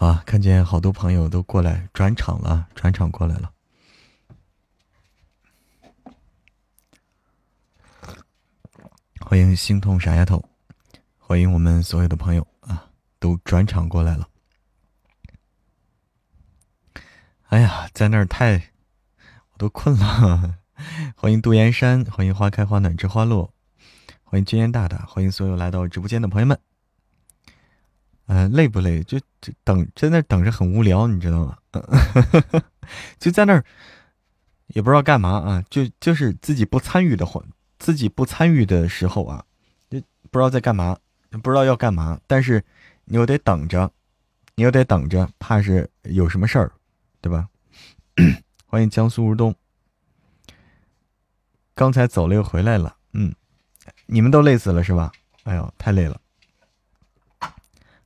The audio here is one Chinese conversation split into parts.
啊，看见好多朋友都过来转场了，转场过来了。欢迎心痛傻丫头，欢迎我们所有的朋友啊，都转场过来了。哎呀，在那儿太，我都困了。欢迎杜岩山，欢迎花开花暖知花落，欢迎君烟大大，欢迎所有来到直播间的朋友们。嗯，累不累？就就等在那等着很无聊，你知道吗？就在那儿，也不知道干嘛啊，就就是自己不参与的话。自己不参与的时候啊，就不知道在干嘛，不知道要干嘛，但是你又得等着，你又得等着，怕是有什么事儿，对吧？欢迎江苏如东，刚才走了又回来了，嗯，你们都累死了是吧？哎呦，太累了。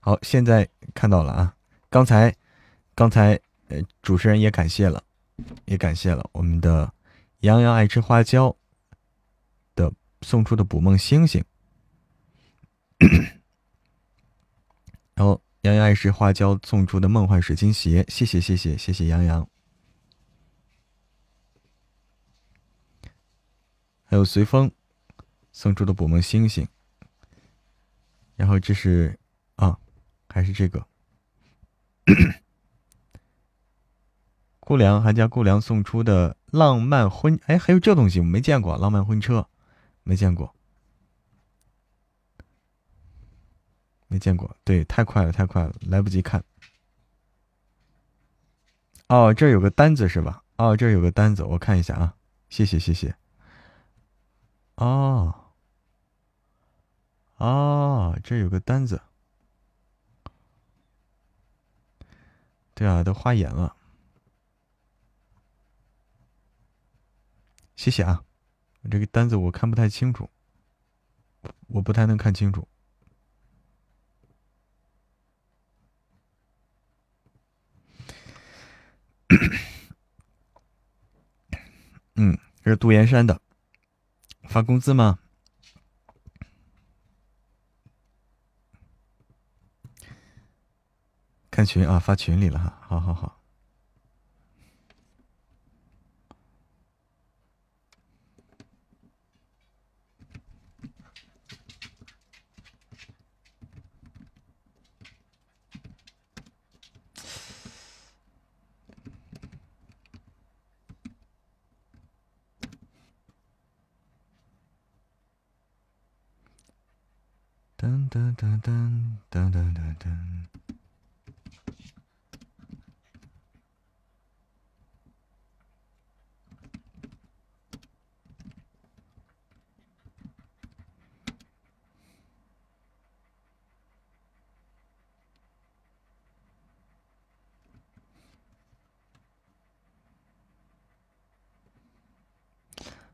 好，现在看到了啊，刚才，刚才呃，主持人也感谢了，也感谢了我们的杨洋爱吃花椒的。送出的捕梦星星，然后洋洋爱吃花椒送出的梦幻水晶鞋，谢谢谢谢谢谢杨洋，还有随风送出的捕梦星星，然后这是，还是这个 顾良还叫顾良送出的浪漫婚，哎，还有这东西我没见过，浪漫婚车。没见过，没见过。对，太快了，太快了，来不及看。哦，这有个单子是吧？哦，这有个单子，我看一下啊。谢谢，谢谢。哦，哦，这有个单子。对啊，都花眼了。谢谢啊。这个单子我看不太清楚，我不太能看清楚。嗯，这是杜岩山的，发工资吗？看群啊，发群里了哈，好好好。噔噔噔噔噔噔噔噔。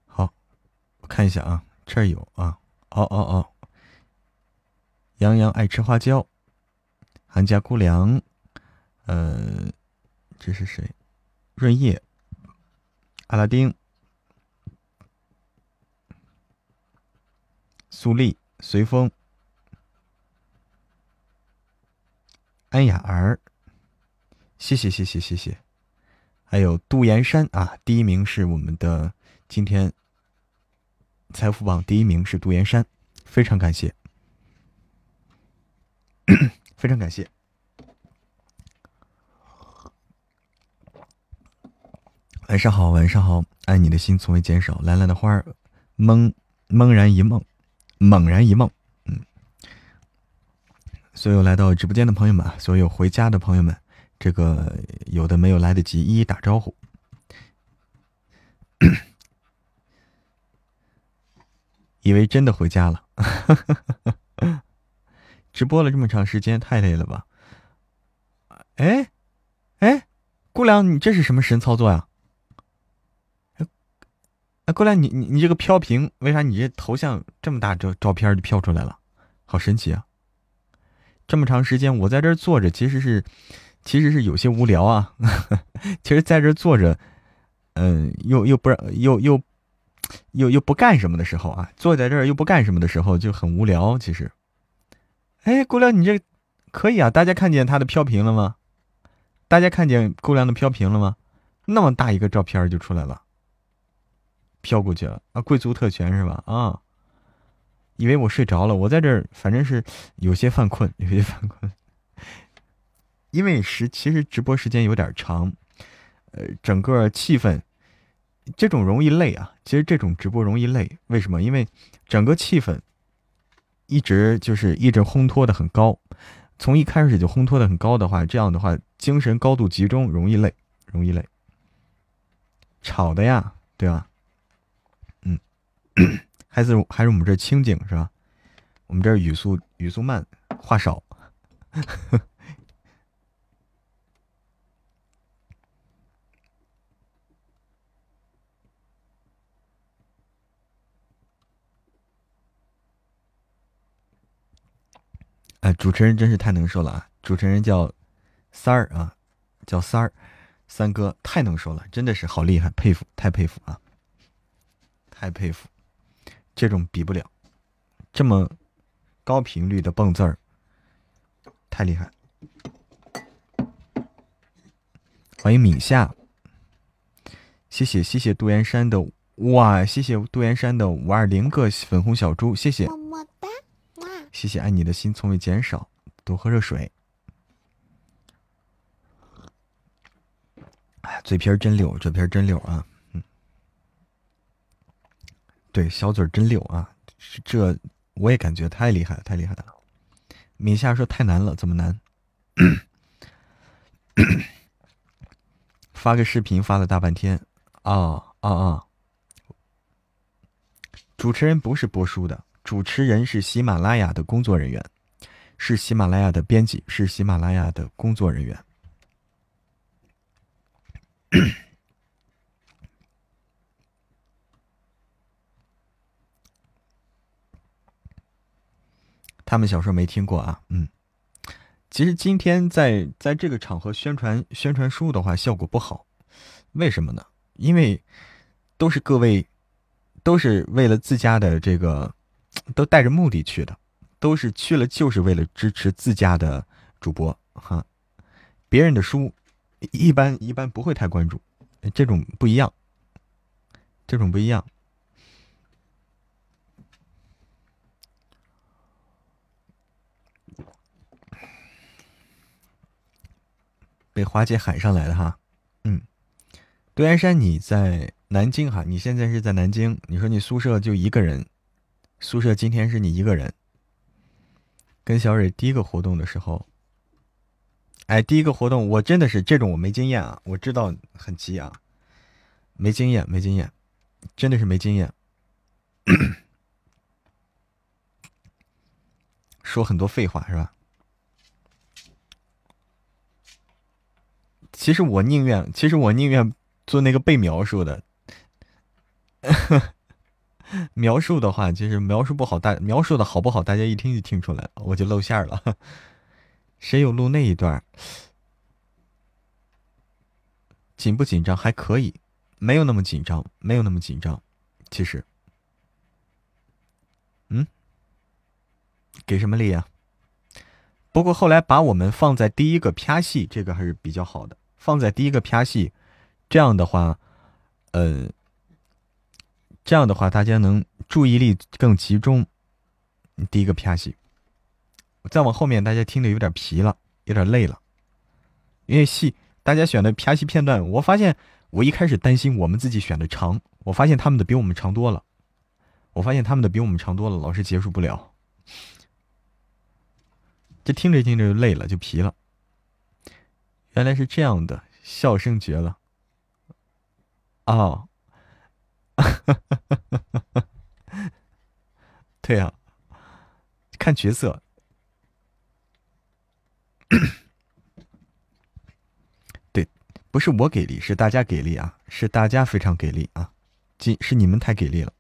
好，我看一下啊，这儿有啊，哦哦哦。杨洋爱吃花椒，韩家姑娘，呃，这是谁？润叶，阿拉丁，苏丽，随风，安雅儿，谢谢谢谢谢谢，还有杜岩山啊，第一名是我们的今天财富榜第一名是杜岩山，非常感谢。非常感谢。晚上好，晚上好，爱你的心从未减少。蓝蓝的花儿，懵懵然一梦，猛然一梦。嗯，所有来到直播间的朋友们，所有回家的朋友们，这个有的没有来得及一一打招呼，以为真的回家了。直播了这么长时间，太累了吧？哎，哎，姑娘，你这是什么神操作呀？哎，姑娘，你你你这个飘屏，为啥你这头像这么大照照片就飘出来了？好神奇啊！这么长时间我在这坐着，其实是其实是有些无聊啊。其实在这坐着，嗯，又又不让又又又又不干什么的时候啊，坐在这儿又不干什么的时候就很无聊。其实。哎，姑娘，你这可以啊！大家看见他的飘屏了吗？大家看见姑娘的飘屏了吗？那么大一个照片就出来了，飘过去了啊！贵族特权是吧？啊，以为我睡着了，我在这儿反正是有些犯困，有些犯困，因为时其实直播时间有点长，呃，整个气氛这种容易累啊。其实这种直播容易累，为什么？因为整个气氛一直就是一直烘托的很高，从一开始就烘托的很高的话，这样的话精神高度集中，容易累，容易累。吵的呀，对吧？嗯，还是还是我们这清静是吧？我们这语速语速慢，话少。哎，主持人真是太能说了啊！主持人叫三儿啊，叫三儿。三哥太能说了，真的是好厉害，佩服，太佩服啊！太佩服，这种比不了，这么高频率的蹦字儿，太厉害。欢迎敏夏，谢谢谢谢杜岩山的哇，谢谢杜岩山的五二零个粉红小猪，谢谢，谢谢爱你的心从未减少，多喝热水。哎，嘴皮儿真溜，嘴皮儿真溜啊！嗯，对，小嘴儿真溜啊！这我也感觉太厉害了，太厉害了。米夏说太难了，怎么难？发个视频发了大半天，啊啊啊！主持人不是播书的，主持人是喜马拉雅的工作人员，是喜马拉雅的编辑，是喜马拉雅的工作人员。他们小时候没听过啊，嗯，其实今天在在这个场合宣传宣传书的话，效果不好，为什么呢？因为都是各位都是为了自家的这个，都带着目的去的，都是去了就是为了支持自家的主播哈，别人的书。一般一般不会太关注，这种不一样，这种不一样。被花姐喊上来的哈，嗯，杜岩山你在南京哈，你现在是在南京，你说你宿舍就一个人，宿舍今天是你一个人，跟小蕊第一个活动的时候。哎，第一个活动我真的是这种我没经验啊，我知道很急啊，没经验，没经验，真的是没经验，说很多废话是吧？其实我宁愿，其实我宁愿做那个被描述的，描述的话，其实描述不好，大描述的好不好，大家一听就听出来了，我就露馅了。谁有录那一段？紧不紧张？还可以，没有那么紧张，没有那么紧张。其实，嗯，给什么力啊？不过后来把我们放在第一个啪戏，这个还是比较好的。放在第一个啪戏，这样的话，呃，这样的话大家能注意力更集中。第一个啪戏。再往后面，大家听的有点疲了，有点累了，因为戏大家选的啪戏片段，我发现我一开始担心我们自己选的长，我发现他们的比我们长多了，我发现他们的比我们长多了，老是结束不了，这听着听着就累了，就疲了。原来是这样的，笑声绝了，哦，对呀，看角色。对，不是我给力，是大家给力啊！是大家非常给力啊！今是你们太给力了，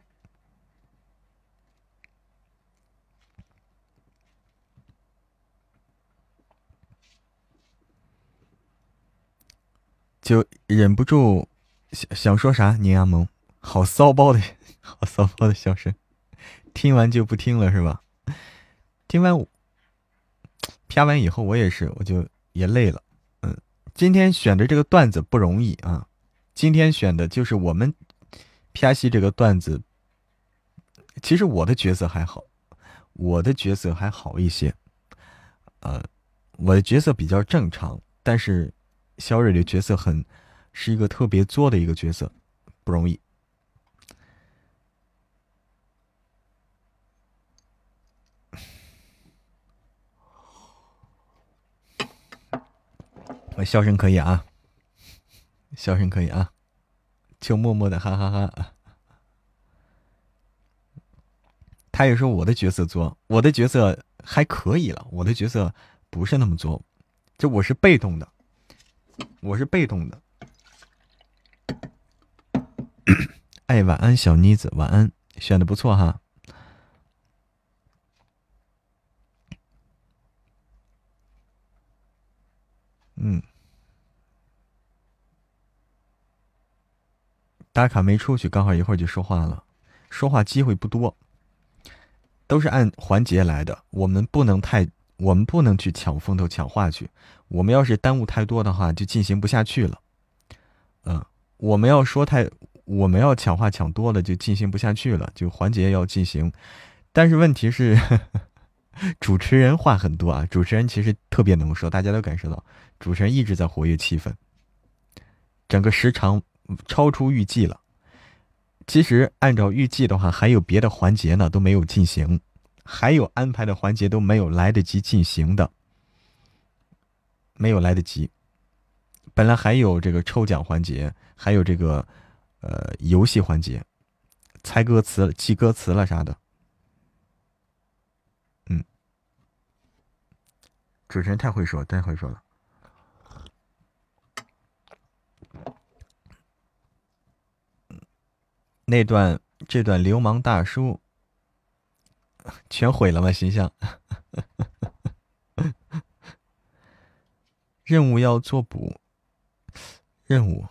就忍不住想想说啥？宁亚蒙，好骚包的，好骚包的笑声，听完就不听了是吧？听完。啪完以后，我也是，我就也累了，嗯，今天选的这个段子不容易啊！今天选的就是我们 P 西这个段子。其实我的角色还好，我的角色还好一些。呃，我的角色比较正常，但是肖蕊的角色很是一个特别作的一个角色，不容易。我笑声可以啊，笑声可以啊，就默默的哈哈哈。他也说我的角色作，我的角色还可以了，我的角色不是那么作，就我是被动的，我是被动的。哎，晚安，小妮子，晚安，选的不错哈。嗯，打卡没出去，刚好一会儿就说话了，说话机会不多，都是按环节来的，我们不能太，我们不能去抢风头、抢话去，我们要是耽误太多的话，就进行不下去了。嗯，我们要说太，我们要抢话抢多了，就进行不下去了，就环节要进行，但是问题是。主持人话很多啊，主持人其实特别能说，大家都感受到，主持人一直在活跃气氛，整个时长超出预计了。其实按照预计的话，还有别的环节呢都没有进行，还有安排的环节都没有来得及进行的，没有来得及。本来还有这个抽奖环节，还有这个呃游戏环节，猜歌词、记歌词了啥的。主持人太会说，太会说了。那段这段流氓大叔全毁了吗？形象？任务要做补，任务。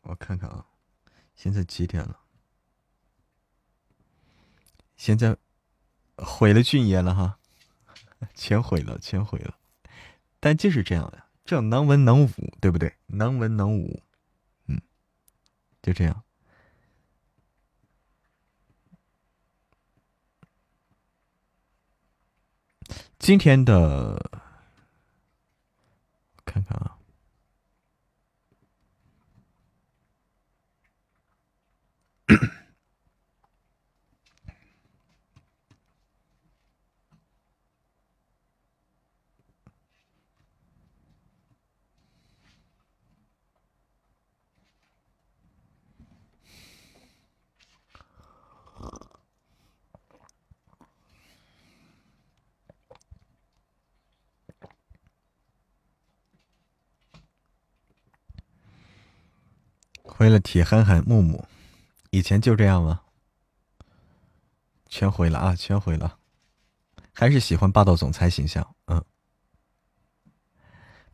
我看看啊，现在几点了？现在毁了俊爷了哈，全毁了，全毁了。但就是这样呀，这能文能武，对不对？能文能武，嗯，就这样。今天的看看啊。回了铁憨憨木木，以前就这样吗？全毁了啊！全毁了，还是喜欢霸道总裁形象。嗯，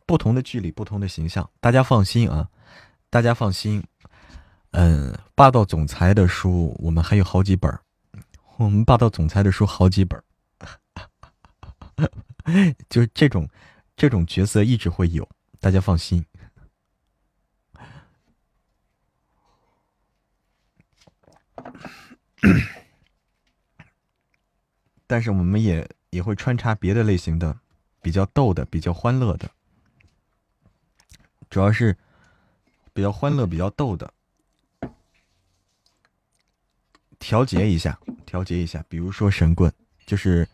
不同的距离，不同的形象，大家放心啊！大家放心。嗯，霸道总裁的书我们还有好几本我们霸道总裁的书好几本 就是这种这种角色一直会有，大家放心。但是我们也也会穿插别的类型的，比较逗的、比较欢乐的，主要是比较欢乐、比较逗的，调节一下，调节一下。比如说神棍，就是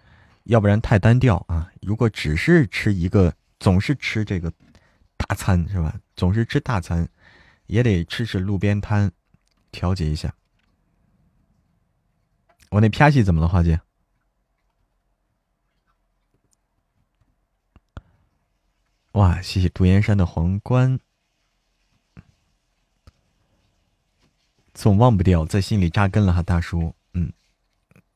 要不然太单调啊。如果只是吃一个，总是吃这个大餐是吧？总是吃大餐，也得吃吃路边摊，调节一下。我那啪戏怎么了，花姐？哇，谢谢独岩山的皇冠，总忘不掉，在心里扎根了哈，大叔。嗯，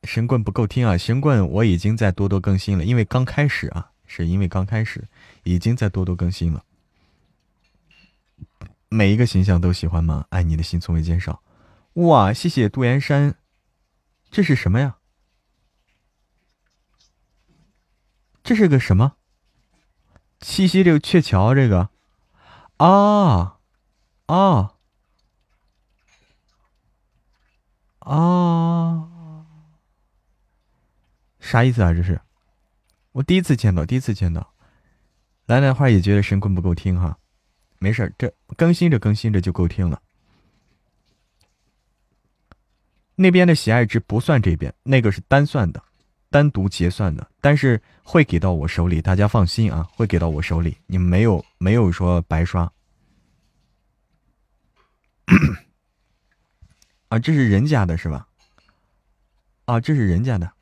神棍不够听啊，神棍我已经在多多更新了，因为刚开始啊，是因为刚开始，已经在多多更新了。每一个形象都喜欢吗？爱你的心从未减少。哇，谢谢杜岩山。这是什么呀？这是个什么？七夕这个鹊桥这个啊啊啊！啥意思啊？这是我第一次见到，第一次见到。兰兰花也觉得神棍不够听哈，没事这更新着更新着就够听了。那边的喜爱值不算这边，那个是单算的，单独结算的，但是会给到我手里，大家放心啊，会给到我手里，你们没有没有说白刷。啊，这是人家的是吧？啊，这是人家的。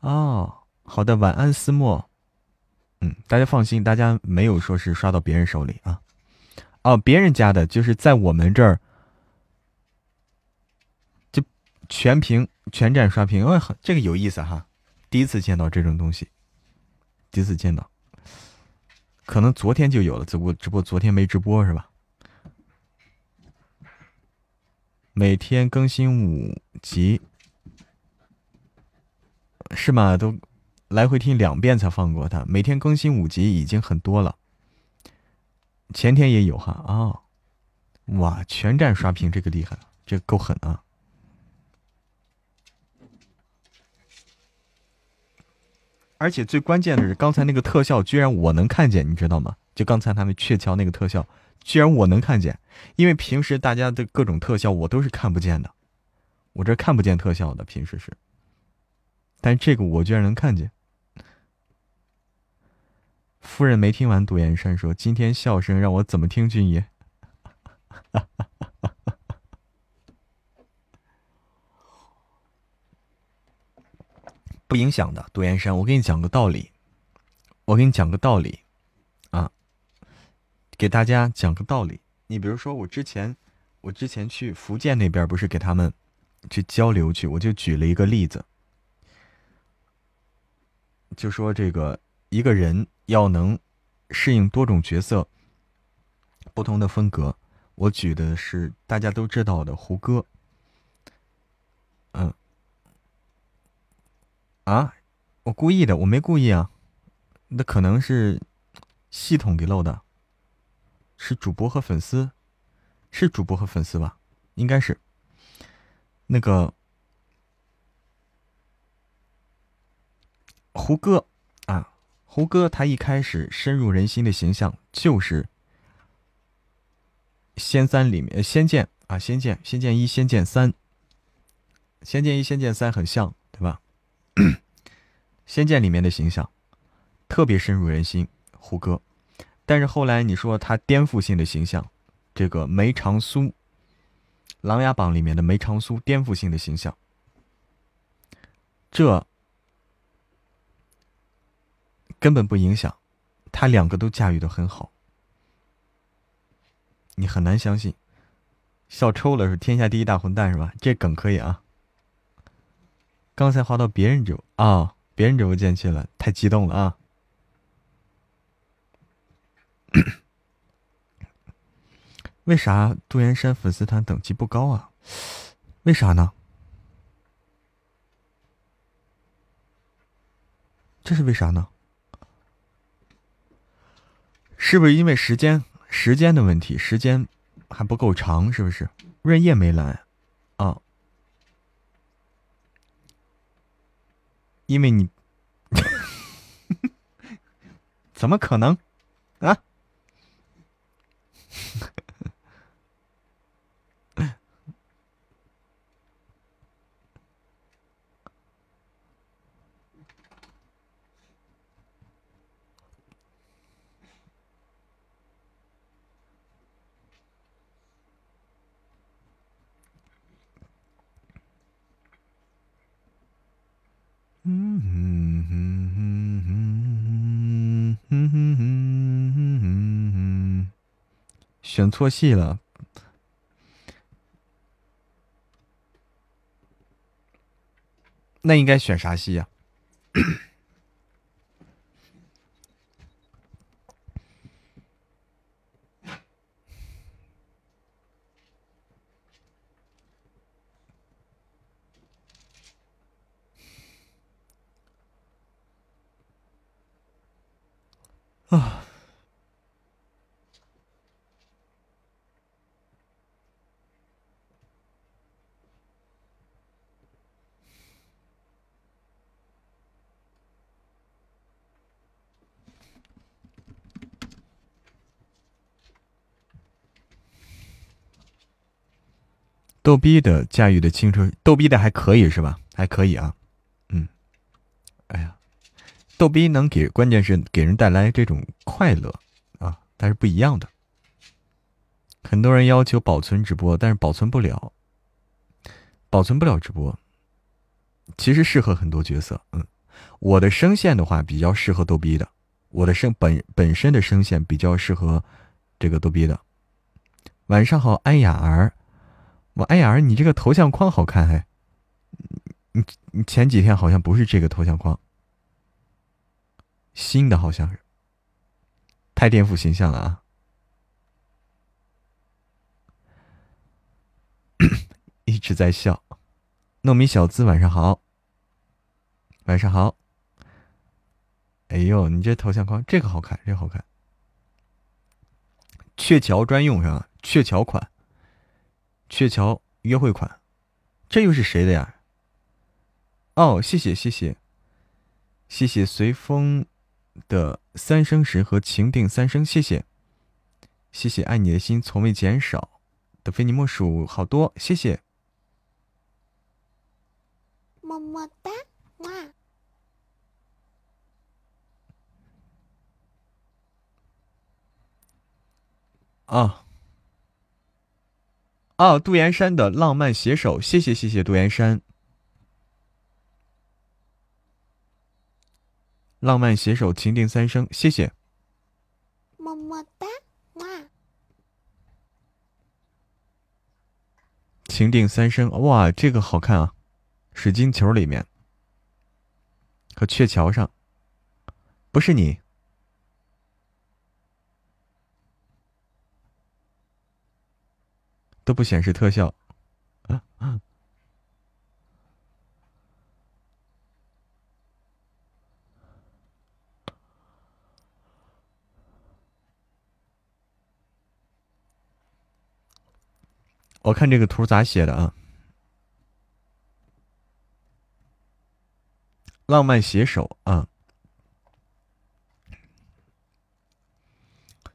哦，好的，晚安，思墨。嗯，大家放心，大家没有说是刷到别人手里啊。哦，别人家的就是在我们这儿。全屏全站刷屏，哦，这个有意思哈，第一次见到这种东西，第一次见到，可能昨天就有了，只不过只不过昨天没直播是吧？每天更新五集，是吗？都来回听两遍才放过他，每天更新五集已经很多了。前天也有哈啊，哇，全站刷屏，这个厉害，这个够狠啊！而且最关键的是，刚才那个特效居然我能看见，你知道吗？就刚才他们鹊桥那个特效，居然我能看见，因为平时大家的各种特效我都是看不见的，我这看不见特效的，平时是，但这个我居然能看见。夫人没听完，独眼山说：“今天笑声让我怎么听君爷？” 影响的，杜岩山，我给你讲个道理，我给你讲个道理，啊，给大家讲个道理。你比如说，我之前，我之前去福建那边，不是给他们去交流去，我就举了一个例子，就说这个一个人要能适应多种角色、不同的风格。我举的是大家都知道的胡歌，嗯。啊，我故意的，我没故意啊，那可能是系统给漏的，是主播和粉丝，是主播和粉丝吧？应该是那个胡歌啊，胡歌他一开始深入人心的形象就是《仙三》里面，《仙剑》啊，《仙剑》《仙剑一》《仙剑三》，《仙剑一》《仙剑三》很像，《仙剑》里面的形象特别深入人心，胡歌。但是后来你说他颠覆性的形象，这个梅长苏，《琅琊榜》里面的梅长苏颠覆性的形象，这根本不影响，他两个都驾驭的很好，你很难相信。笑抽了是天下第一大混蛋是吧？这梗可以啊。刚才滑到别人直播啊，别人直播间去了，太激动了啊！为啥杜岩山粉丝团等级不高啊？为啥呢？这是为啥呢？是不是因为时间时间的问题？时间还不够长，是不是？润叶没来啊？因为你，怎么可能啊？选错戏了，那应该选啥戏呀？啊。逗逼的驾驭的轻车，逗逼的还可以是吧？还可以啊，嗯，哎呀，逗逼能给，关键是给人带来这种快乐啊，但是不一样的。很多人要求保存直播，但是保存不了，保存不了直播。其实适合很多角色，嗯，我的声线的话比较适合逗逼的，我的声本本身的声线比较适合这个逗逼的。晚上好，安雅儿。我哎呀，你这个头像框好看还，你你前几天好像不是这个头像框，新的好像是，太颠覆形象了啊！一直在笑，糯米小子晚上好，晚上好。哎呦，你这头像框这个好看，这个好看，鹊桥专用是吧？鹊桥款。鹊桥约会款，这又是谁的呀？哦，谢谢谢谢，谢谢随风的三生石和情定三生，谢谢，谢谢爱你的心从未减少的非你莫属，好多谢谢，么么哒，哇！啊。哦，杜岩山的浪漫携手，谢谢谢谢杜岩山。浪漫携手，情定三生，谢谢。么么哒，哇！情定三生，哇，这个好看啊！水晶球里面和鹊桥上，不是你。都不显示特效，我看这个图咋写的啊？浪漫携手啊，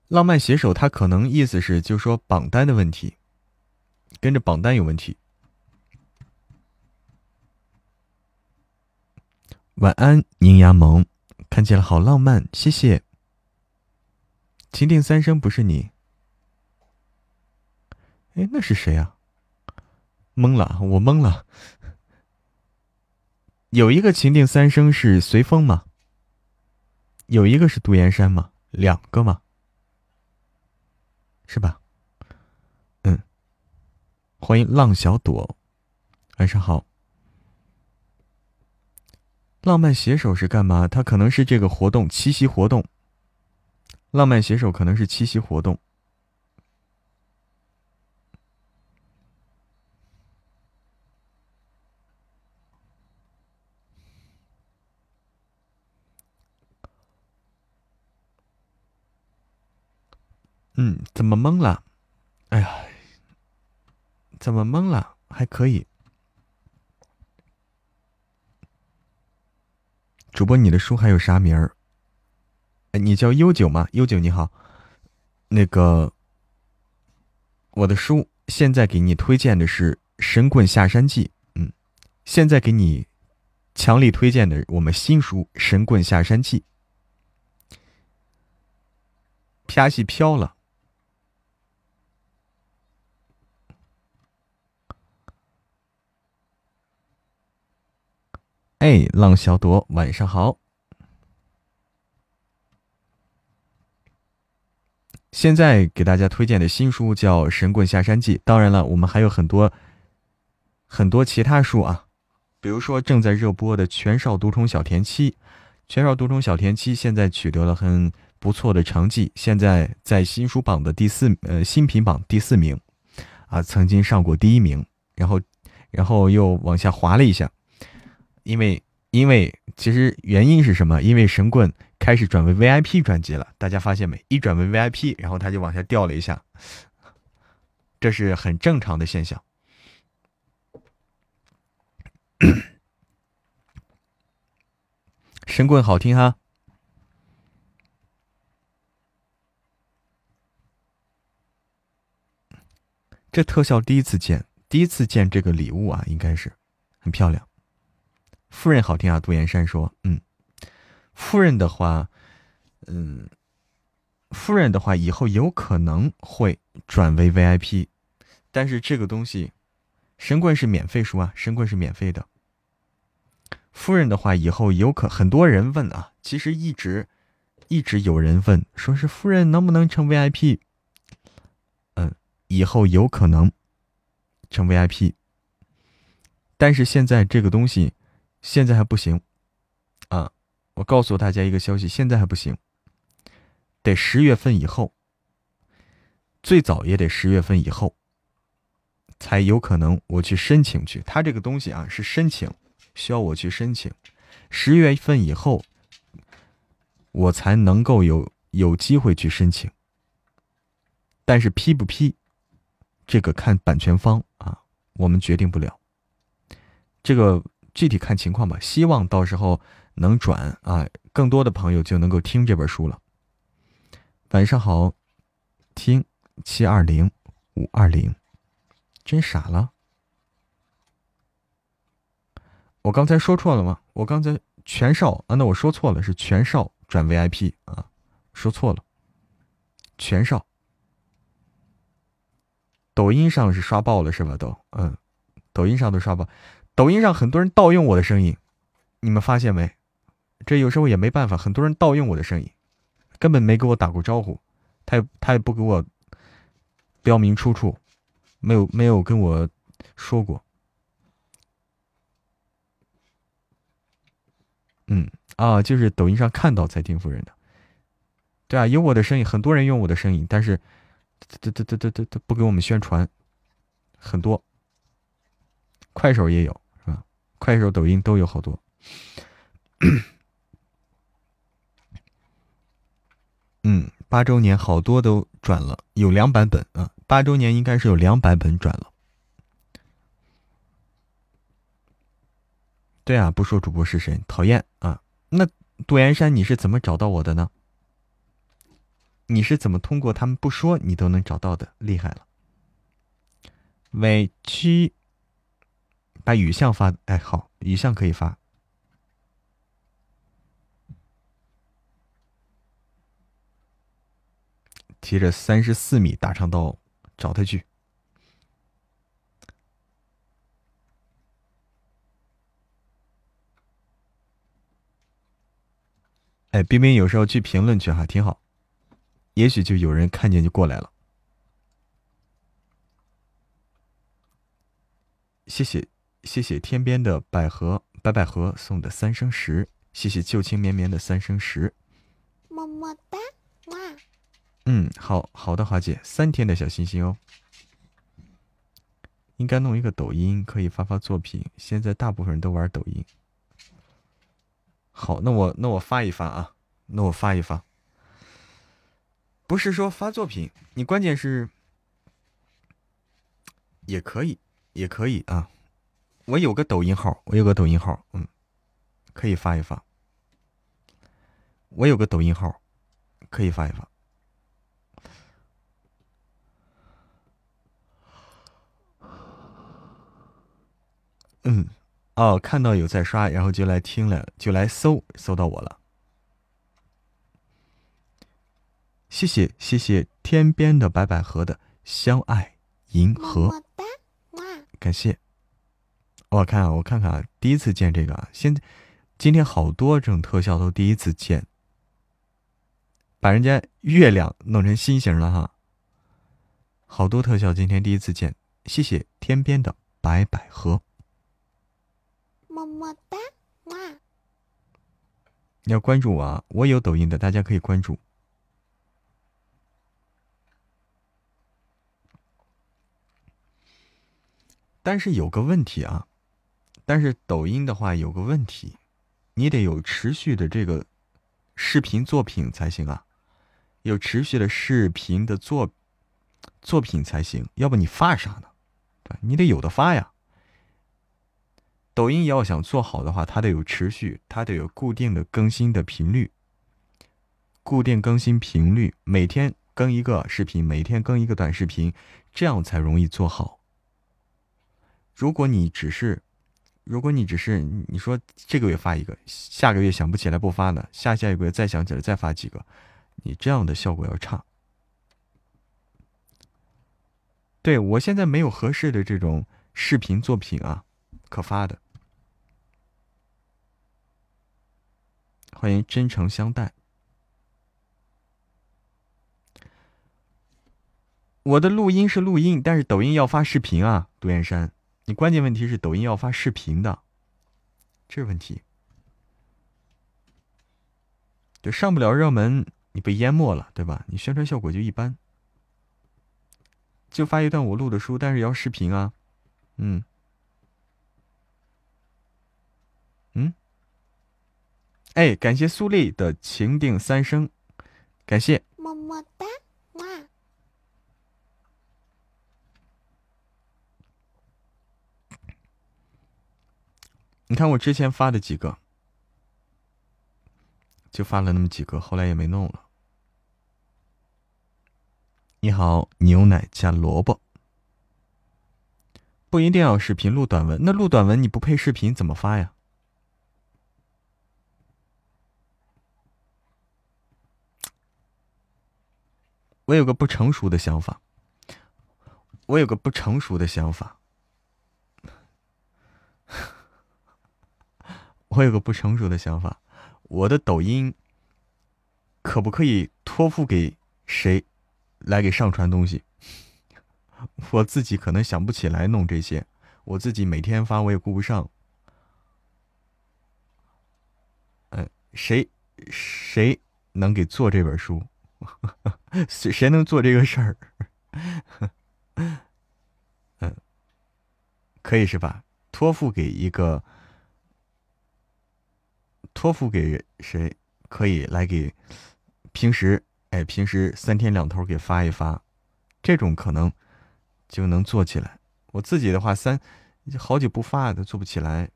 浪漫携手，他可能意思是就说榜单的问题。跟着榜单有问题。晚安，宁牙萌，看起来好浪漫，谢谢。情定三生不是你？哎，那是谁啊？懵了，我懵了。有一个情定三生是随风吗？有一个是独岩山吗？两个吗？是吧？欢迎浪小朵，晚上好。浪漫携手是干嘛？他可能是这个活动七夕活动。浪漫携手可能是七夕活动。嗯，怎么懵了？哎呀！怎么懵了？还可以。主播，你的书还有啥名儿？你叫悠久吗？悠久你好。那个，我的书现在给你推荐的是《神棍下山记》。嗯，现在给你强力推荐的我们新书《神棍下山记》。啪西飘了。哎，浪小朵，晚上好。现在给大家推荐的新书叫《神棍下山记》，当然了，我们还有很多很多其他书啊，比如说正在热播的《全少独宠小田七》，《全少独宠小田七》现在取得了很不错的成绩，现在在新书榜的第四呃新品榜第四名，啊，曾经上过第一名，然后然后又往下滑了一下。因为，因为其实原因是什么？因为神棍开始转为 VIP 专辑了。大家发现没？一转为 VIP，然后它就往下掉了一下，这是很正常的现象。神棍好听哈，这特效第一次见，第一次见这个礼物啊，应该是很漂亮。夫人好听啊，杜岩山说，嗯，夫人的话，嗯，夫人的话以后有可能会转为 VIP，但是这个东西，神棍是免费书啊，神棍是免费的。夫人的话，以后有可很多人问啊，其实一直一直有人问，说是夫人能不能成 VIP？嗯，以后有可能成 VIP，但是现在这个东西现在还不行啊！我告诉大家一个消息，现在还不行，得十月份以后，最早也得十月份以后才有可能我去申请去。他这个东西啊是申请。需要我去申请，十月份以后，我才能够有有机会去申请。但是批不批，这个看版权方啊，我们决定不了。这个具体看情况吧。希望到时候能转啊，更多的朋友就能够听这本书了。晚上好，听七二零五二零，真傻了。我刚才说错了吗？我刚才全少啊，那我说错了，是全少转 VIP 啊，说错了，全少。抖音上是刷爆了是吧？都嗯，抖音上都刷爆，抖音上很多人盗用我的声音，你们发现没？这有时候也没办法，很多人盗用我的声音，根本没给我打过招呼，他也他也不给我标明出处，没有没有跟我说过。嗯啊，就是抖音上看到才听夫人的，对啊，有我的声音，很多人用我的声音，但是，这这这这这这不给我们宣传，很多。快手也有是吧？快手、抖音都有好多。嗯，八周年好多都转了，有两版本啊，八周年应该是有两版本转了。对啊，不说主播是谁，讨厌啊！那杜岩山，你是怎么找到我的呢？你是怎么通过他们不说你都能找到的？厉害了！委屈，把语像发，哎，好，语像可以发。提着三十四米大长刀找他去。哎，冰冰有时候去评论区哈，挺好，也许就有人看见就过来了。谢谢谢谢天边的百合白百合送的三生石，谢谢旧情绵绵的三生石，么么哒，哇！嗯，好好的，华姐，三天的小心心哦。应该弄一个抖音，可以发发作品。现在大部分人都玩抖音。好，那我那我发一发啊，那我发一发。不是说发作品，你关键是也可以，也可以啊。我有个抖音号，我有个抖音号，嗯，可以发一发。我有个抖音号，可以发一发。嗯。哦，看到有在刷，然后就来听了，就来搜，搜到我了。谢谢谢谢天边的白百合的相爱银河，感谢。我看啊，我看看啊，第一次见这个啊，现今天好多这种特效都第一次见，把人家月亮弄成心形了哈。好多特效今天第一次见，谢谢天边的白百合。么么哒，哇！要关注我啊！我有抖音的，大家可以关注。但是有个问题啊，但是抖音的话有个问题，你得有持续的这个视频作品才行啊，有持续的视频的作作品才行，要不你发啥呢？对你得有的发呀。抖音要想做好的话，它得有持续，它得有固定的更新的频率，固定更新频率，每天更一个视频，每天更一个短视频，这样才容易做好。如果你只是，如果你只是你说这个月发一个，下个月想不起来不发呢，下下一个月再想起来再发几个，你这样的效果要差。对我现在没有合适的这种视频作品啊。可发的，欢迎真诚相待。我的录音是录音，但是抖音要发视频啊，杜岩山，你关键问题是抖音要发视频的，这是问题。就上不了热门，你被淹没了，对吧？你宣传效果就一般。就发一段我录的书，但是要视频啊，嗯。嗯，哎，感谢苏丽的情定三生，感谢，么么哒，哇！你看我之前发的几个，就发了那么几个，后来也没弄了。你好，牛奶加萝卜，不一定要视频录短文，那录短文你不配视频怎么发呀？我有个不成熟的想法，我有个不成熟的想法，我有个不成熟的想法，我的抖音可不可以托付给谁来给上传东西？我自己可能想不起来弄这些，我自己每天发我也顾不上。嗯，谁谁能给做这本书？谁谁能做这个事儿？嗯，可以是吧？托付给一个，托付给谁？可以来给平时哎，平时三天两头给发一发，这种可能就能做起来。我自己的话，三好久不发都做不起来。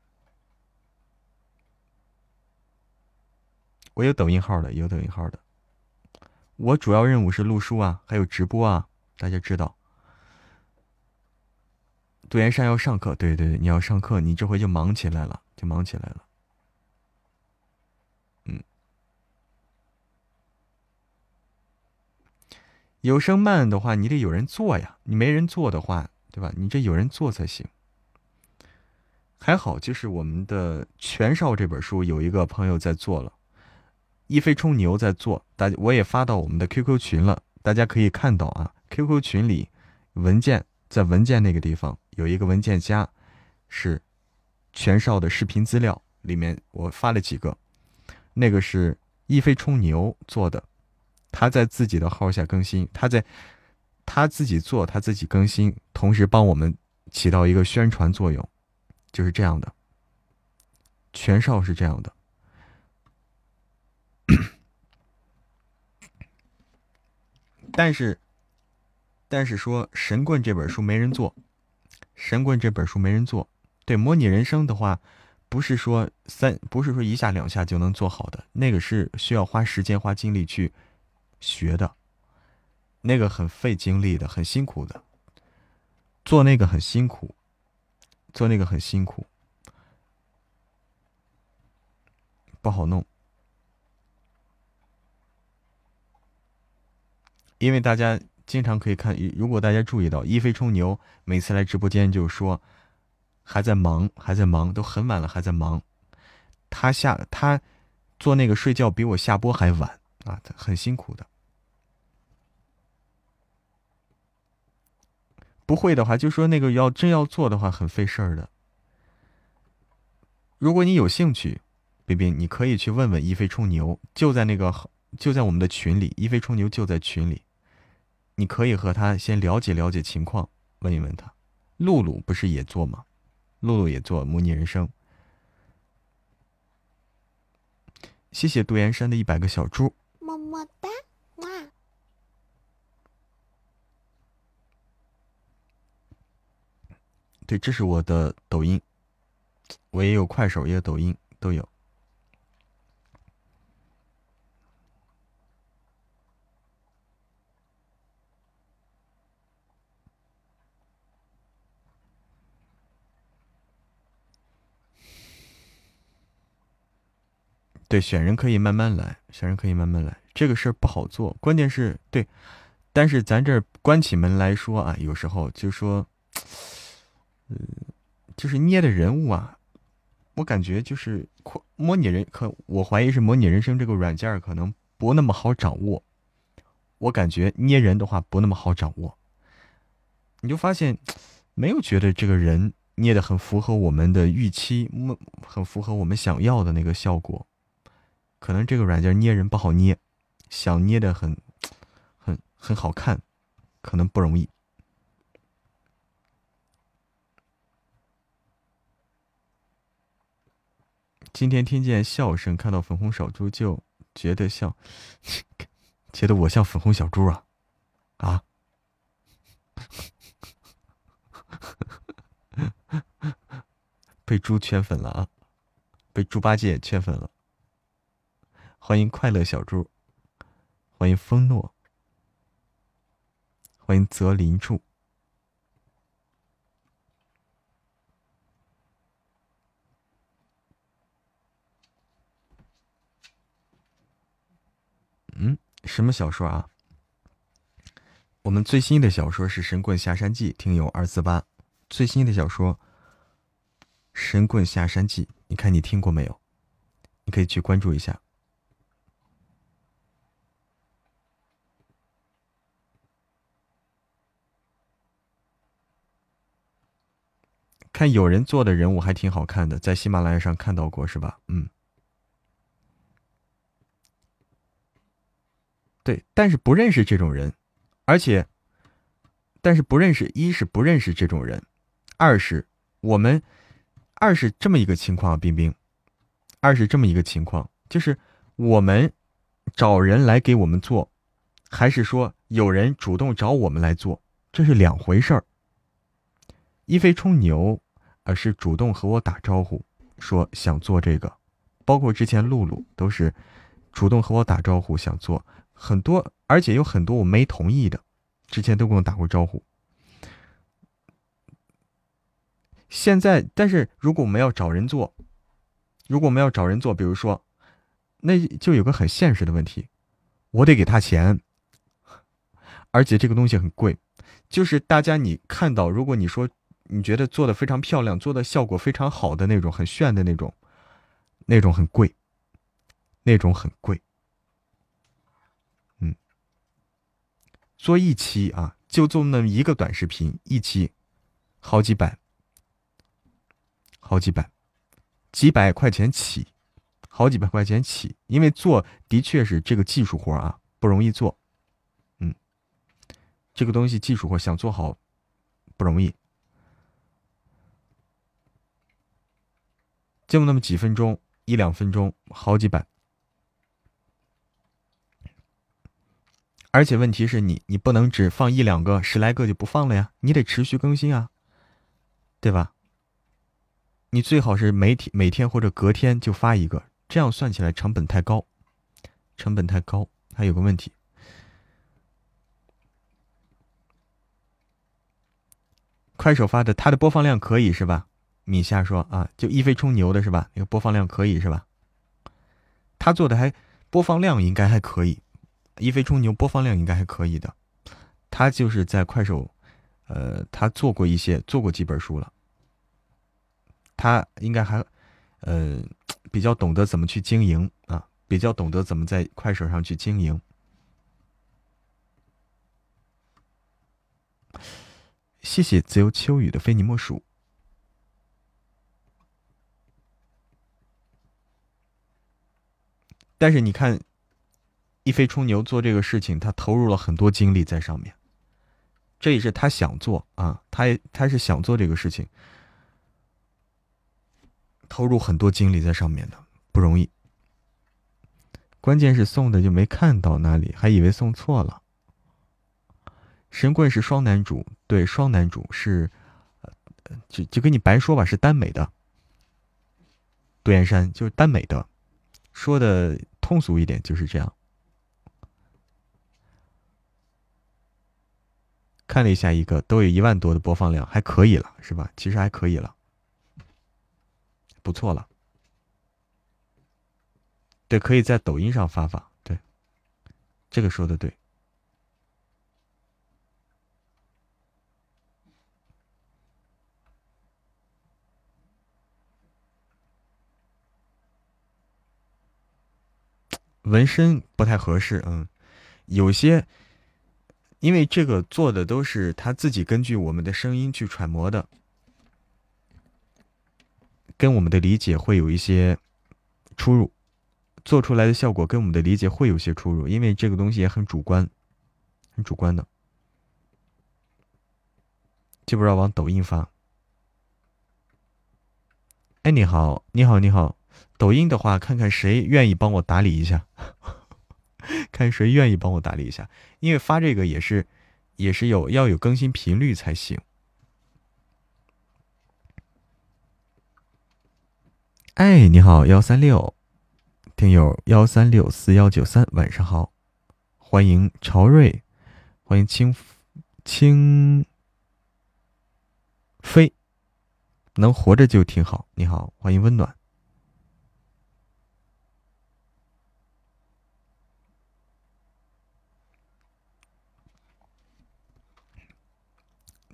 我有抖音号的，有抖音号的。我主要任务是录书啊，还有直播啊，大家知道。杜岩山要上课，对对对，你要上课，你这回就忙起来了，就忙起来了。有声慢的话，你得有人做呀，你没人做的话，对吧？你这有人做才行。还好，就是我们的全少这本书有一个朋友在做了。一飞冲牛在做，大家我也发到我们的 QQ 群了，大家可以看到啊，QQ 群里文件在文件那个地方有一个文件夹，是全少的视频资料，里面我发了几个，那个是一飞冲牛做的，他在自己的号下更新，他在他自己做，他自己更新，同时帮我们起到一个宣传作用，就是这样的，全少是这样的。但是，但是说神棍这本书没人做，神棍这本书没人做。对，模拟人生的话，不是说三，不是说一下两下就能做好的，那个是需要花时间花精力去学的，那个很费精力的，很辛苦的，做那个很辛苦，做那个很辛苦，不好弄。因为大家经常可以看，如果大家注意到一飞冲牛每次来直播间就说还在忙，还在忙，都很晚了还在忙。他下他做那个睡觉比我下播还晚啊，很辛苦的。不会的话，就说那个要真要做的话，很费事儿的。如果你有兴趣，冰冰，你可以去问问一飞冲牛，就在那个就在我们的群里，一飞冲牛就在群里。你可以和他先了解了解情况，问一问他。露露不是也做吗？露露也做模拟人生。谢谢杜岩山的一百个小猪，么哒，哇！对，这是我的抖音，我也有快手，也有抖音，都有。对，选人可以慢慢来，选人可以慢慢来，这个事儿不好做。关键是，对，但是咱这关起门来说啊，有时候就说，嗯，就是捏的人物啊，我感觉就是模拟人，可我怀疑是模拟人生这个软件可能不那么好掌握。我感觉捏人的话不那么好掌握，你就发现没有觉得这个人捏的很符合我们的预期，很符合我们想要的那个效果。可能这个软件捏人不好捏，想捏的很，很很好看，可能不容易。今天听见笑声，看到粉红小猪就觉得像，觉得我像粉红小猪啊，啊，被猪圈粉了啊，被猪八戒圈粉了。欢迎快乐小猪，欢迎风诺，欢迎泽林柱。嗯，什么小说啊？我们最新的小说是《神棍下山记》，听友二四八。最新的小说《神棍下山记》，你看你听过没有？你可以去关注一下。看有人做的人物还挺好看的，在喜马拉雅上看到过是吧？嗯，对，但是不认识这种人，而且，但是不认识，一是不认识这种人，二是我们，二是这么一个情况，冰冰，二是这么一个情况，就是我们找人来给我们做，还是说有人主动找我们来做，这是两回事儿。一飞冲牛。而是主动和我打招呼，说想做这个，包括之前露露都是主动和我打招呼想做很多，而且有很多我没同意的，之前都跟我打过招呼。现在，但是如果我们要找人做，如果我们要找人做，比如说，那就有个很现实的问题，我得给他钱，而且这个东西很贵，就是大家你看到，如果你说。你觉得做的非常漂亮，做的效果非常好的那种，很炫的那种，那种很贵，那种很贵。嗯，做一期啊，就做那么一个短视频，一期好几百，好几百，几百块钱起，好几百块钱起，因为做的确是这个技术活啊，不容易做。嗯，这个东西技术活想做好不容易。就那么几分钟，一两分钟，好几百。而且问题是你，你不能只放一两个、十来个就不放了呀，你得持续更新啊，对吧？你最好是每天、每天或者隔天就发一个，这样算起来成本太高，成本太高。还有个问题，快手发的，它的播放量可以是吧？米夏说：“啊，就一飞冲牛的是吧？那个播放量可以是吧？他做的还播放量应该还可以，一飞冲牛播放量应该还可以的。他就是在快手，呃，他做过一些，做过几本书了。他应该还，呃，比较懂得怎么去经营啊，比较懂得怎么在快手上去经营。谢谢自由秋雨的非你莫属。”但是你看，一飞冲牛做这个事情，他投入了很多精力在上面。这也是他想做啊，他也他是想做这个事情，投入很多精力在上面的，不容易。关键是送的就没看到那里，还以为送错了。神棍是双男主，对，双男主是，就就跟你白说吧，是耽美的。杜岩山就是耽美的，说的通俗一点就是这样。看了一下，一个都有一万多的播放量，还可以了，是吧？其实还可以了，不错了。对，可以在抖音上发发。对，这个说的对。纹身不太合适，嗯，有些。因为这个做的都是他自己根据我们的声音去揣摩的，跟我们的理解会有一些出入，做出来的效果跟我们的理解会有些出入，因为这个东西也很主观，很主观的，就不知道往抖音发。哎，你好，你好，你好，抖音的话，看看谁愿意帮我打理一下。看谁愿意帮我打理一下，因为发这个也是，也是有要有更新频率才行。哎，你好，幺三六，听友幺三六四幺九三，晚上好，欢迎朝瑞，欢迎清清飞，能活着就挺好。你好，欢迎温暖。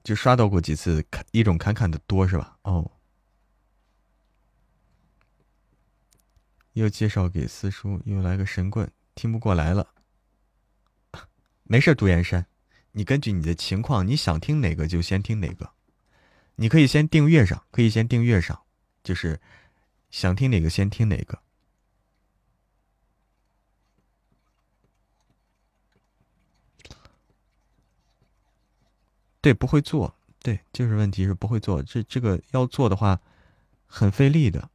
就刷到过几次，看一种侃侃的多是吧？哦，又介绍给四叔，又来个神棍，听不过来了。没事，独岩山，你根据你的情况，你想听哪个就先听哪个。你可以先订阅上，可以先订阅上，就是想听哪个先听哪个。对，不会做，对，就是问题是不会做。这这个要做的话，很费力的。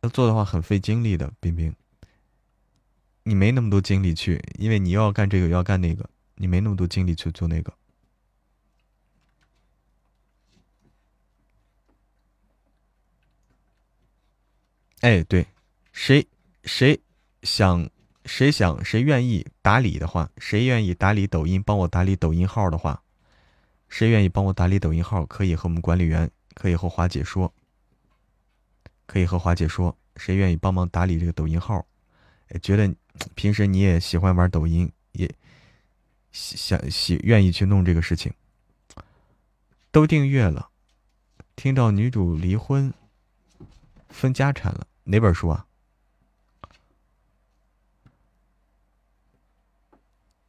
要做的话，很费精力的，冰冰。你没那么多精力去，因为你又要干这个，又要干那个，你没那么多精力去做那个。哎，对，谁谁想？谁想谁愿意打理的话，谁愿意打理抖音，帮我打理抖音号的话，谁愿意帮我打理抖音号，可以和我们管理员，可以和华姐说，可以和华姐说，谁愿意帮忙打理这个抖音号？觉得平时你也喜欢玩抖音，也想喜愿意去弄这个事情，都订阅了。听到女主离婚，分家产了，哪本书啊？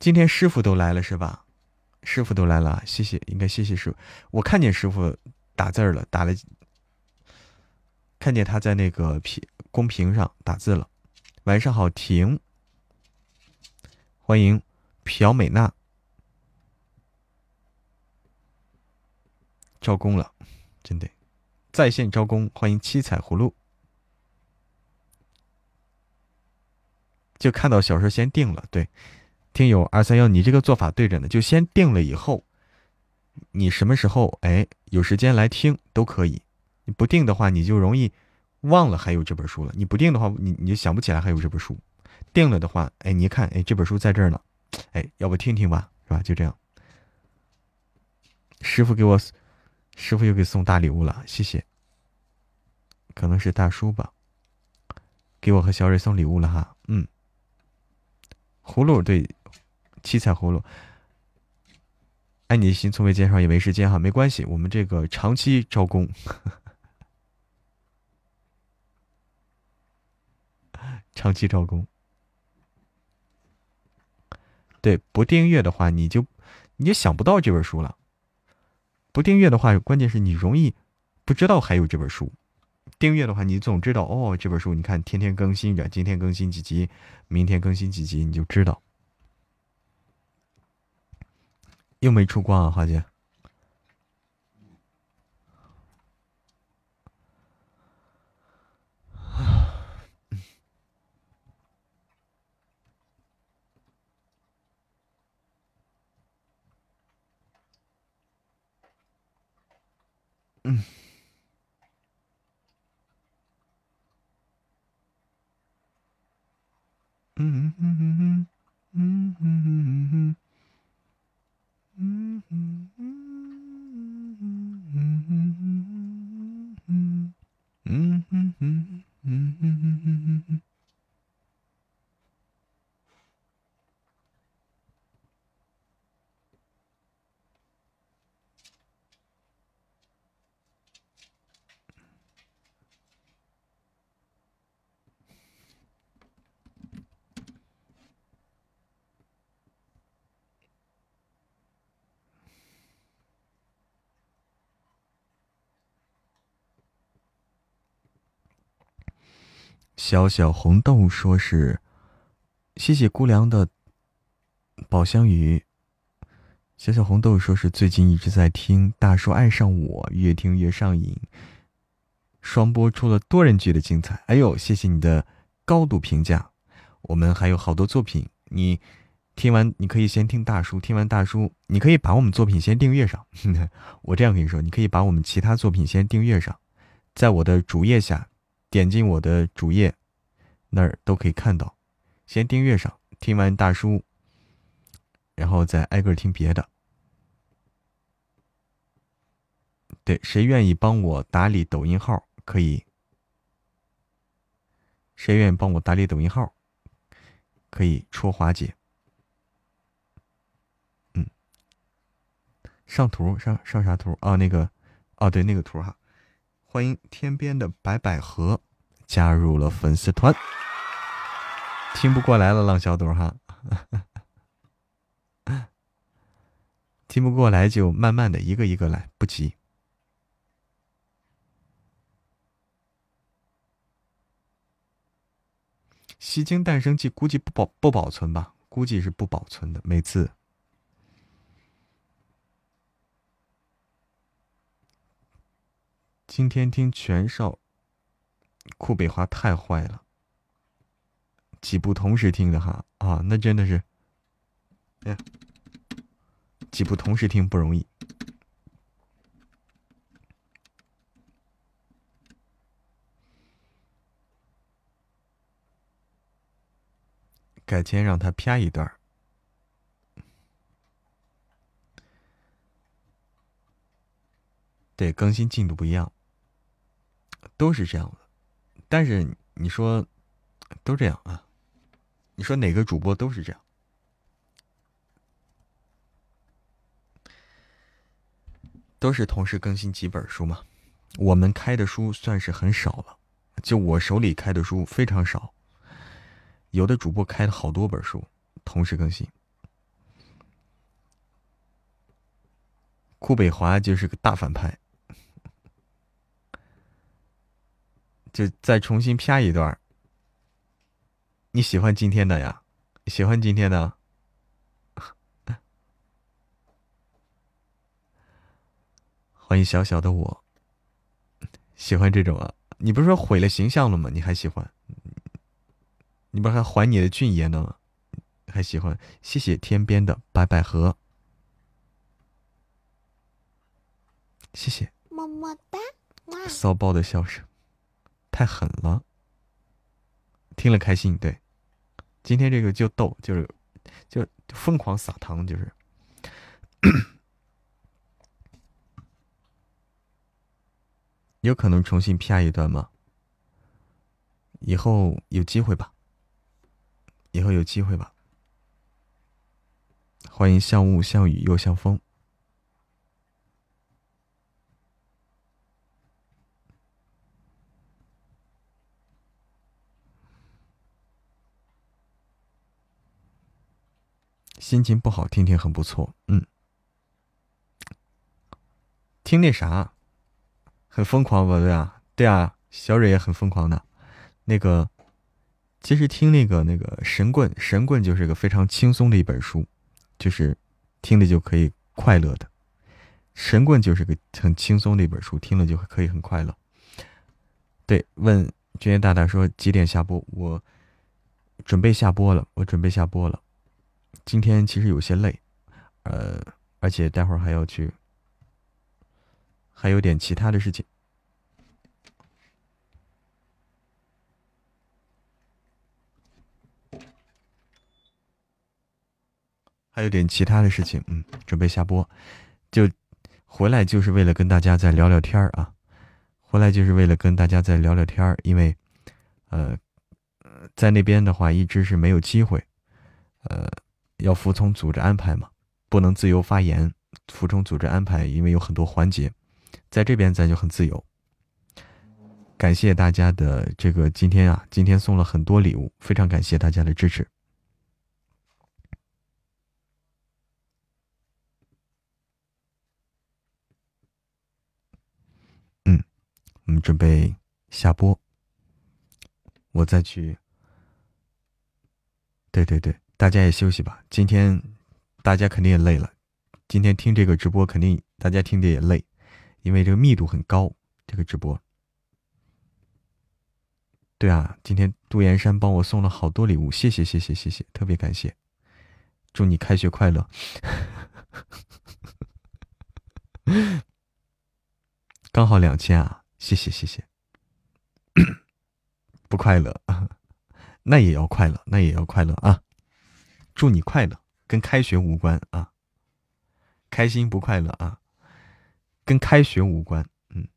今天师傅都来了是吧？师傅都来了，谢谢，应该谢谢师傅。我看见师傅打字了，打了，看见他在那个屏公屏上打字了。晚上好，婷，欢迎朴美娜，招工了，真的，在线招工，欢迎七彩葫芦，就看到小说先定了，对。听友二三幺，你这个做法对着呢，就先定了以后，你什么时候哎有时间来听都可以。你不定的话，你就容易忘了还有这本书了。你不定的话，你你就想不起来还有这本书。定了的话，哎，你一看，哎，这本书在这儿呢，哎，要不听听吧，是吧？就这样。师傅给我，师傅又给送大礼物了，谢谢。可能是大叔吧，给我和小蕊送礼物了哈，嗯。葫芦对。七彩葫芦，爱你的心从未减少，也没时间哈，没关系，我们这个长期招工，长期招工。对，不订阅的话，你就你就想不到这本书了。不订阅的话，关键是你容易不知道还有这本书。订阅的话，你总知道哦，这本书你看天天更新着，今天更新几集，明天更新几集，你就知道。又没出光啊，花姐。嗯。嗯嗯嗯嗯嗯嗯嗯嗯嗯嗯。Mm-hmm. 小小红豆说是，谢谢姑娘的宝香鱼。小小红豆说是最近一直在听大叔爱上我，越听越上瘾。双播出了多人剧的精彩，哎呦，谢谢你的高度评价。我们还有好多作品，你听完你可以先听大叔，听完大叔你可以把我们作品先订阅上。我这样跟你说，你可以把我们其他作品先订阅上，在我的主页下。点进我的主页，那儿都可以看到。先订阅上，听完大叔，然后再挨个听别的。对，谁愿意帮我打理抖音号？可以。谁愿意帮我打理抖音号？可以戳华姐。嗯，上图上上啥图啊？那个，哦，对，那个图哈。欢迎天边的白百合加入了粉丝团，听不过来了，浪小朵哈，听不过来就慢慢的一个一个来，不急。吸精诞生记估计不保不保存吧，估计是不保存的，每次。今天听全少，库北华太坏了，几部同时听的哈啊，那真的是，哎，几部同时听不容易，改天让他啪一段对，更新进度不一样。都是这样的，但是你说都这样啊？你说哪个主播都是这样？都是同时更新几本书吗？我们开的书算是很少了，就我手里开的书非常少。有的主播开了好多本书，同时更新。库北华就是个大反派。就再重新啪一段你喜欢今天的呀？喜欢今天的？欢迎小小的我，喜欢这种啊？你不是说毁了形象了吗？你还喜欢？你不是还还你的俊颜呢？还喜欢？谢谢天边的白百合，谢谢，么么哒，骚包的笑声。太狠了，听了开心。对，今天这个就逗，就是就疯狂撒糖，就是 有可能重新 P 一段吗？以后有机会吧，以后有机会吧。欢迎像雾像雨又像风。心情不好，听听很不错。嗯，听那啥，很疯狂吧？对啊，对啊，小蕊也很疯狂的。那个，其实听那个那个神棍，神棍就是个非常轻松的一本书，就是听了就可以快乐的。神棍就是个很轻松的一本书，听了就可以很快乐。对，问君言大大说几点下播？我准备下播了，我准备下播了。今天其实有些累，呃，而且待会儿还要去，还有点其他的事情，还有点其他的事情，嗯，准备下播，就回来就是为了跟大家再聊聊天儿啊，回来就是为了跟大家再聊聊天儿，因为，呃，在那边的话一直是没有机会，呃，要服从组织安排嘛，不能自由发言，服从组织安排，因为有很多环节。在这边咱就很自由。感谢大家的这个今天啊，今天送了很多礼物，非常感谢大家的支持。嗯，我们准备下播，我再去。对对对，大家也休息吧。今天大家肯定也累了，今天听这个直播肯定大家听的也累。因为这个密度很高，这个直播。对啊，今天杜岩山帮我送了好多礼物，谢谢谢谢谢谢，特别感谢，祝你开学快乐。刚好两千啊，谢谢谢谢。不快乐，那也要快乐，那也要快乐啊！祝你快乐，跟开学无关啊，开心不快乐啊。跟开学无关，嗯。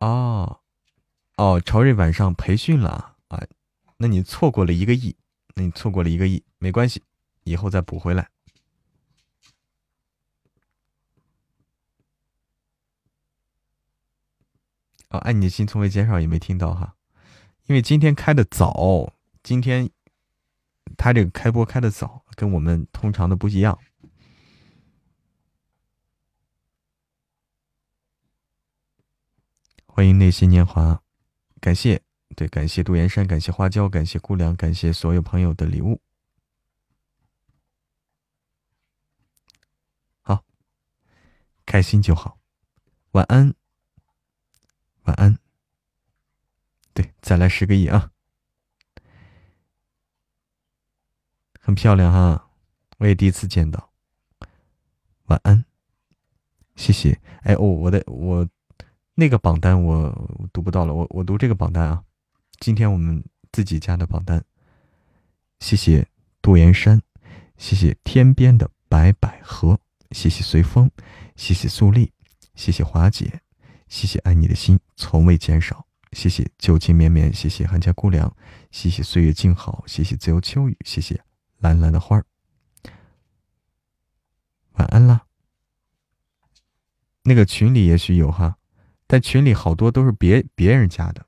哦，哦，朝瑞晚上培训了啊，那你错过了一个亿，那你错过了一个亿，没关系，以后再补回来。哦，爱你的心从未减少，也没听到哈，因为今天开的早，今天。他这个开播开的早，跟我们通常的不一样。欢迎内心年华，感谢，对，感谢杜岩山，感谢花椒，感谢姑娘，感谢所有朋友的礼物。好，开心就好，晚安，晚安。对，再来十个亿啊！很漂亮哈，我也第一次见到。晚安，谢谢。哎哦，我的我那个榜单我读不到了，我我读这个榜单啊。今天我们自己家的榜单。谢谢杜岩山，谢谢天边的白百合，谢谢随风，谢谢素丽，谢谢华姐，谢谢爱你的心从未减少，谢谢旧情绵绵，谢谢寒家姑娘，谢谢岁月静好，谢谢自由秋雨，谢谢。蓝蓝的花儿，晚安啦。那个群里也许有哈，但群里好多都是别别人加的，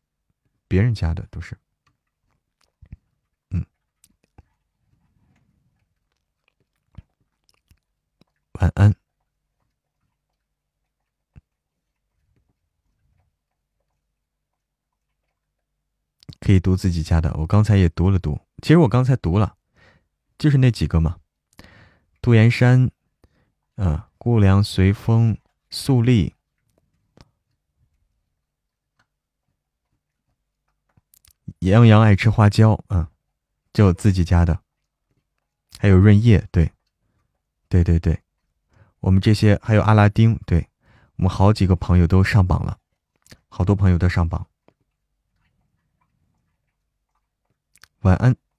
别人加的都是。嗯，晚安。可以读自己家的，我刚才也读了读，其实我刚才读了。就是那几个嘛，杜岩山，嗯，顾良、随风、素丽，杨洋爱吃花椒，嗯，就自己家的，还有润叶，对，对对对，我们这些还有阿拉丁，对。我们好几个朋友都上榜了，好多朋友都上榜，晚安。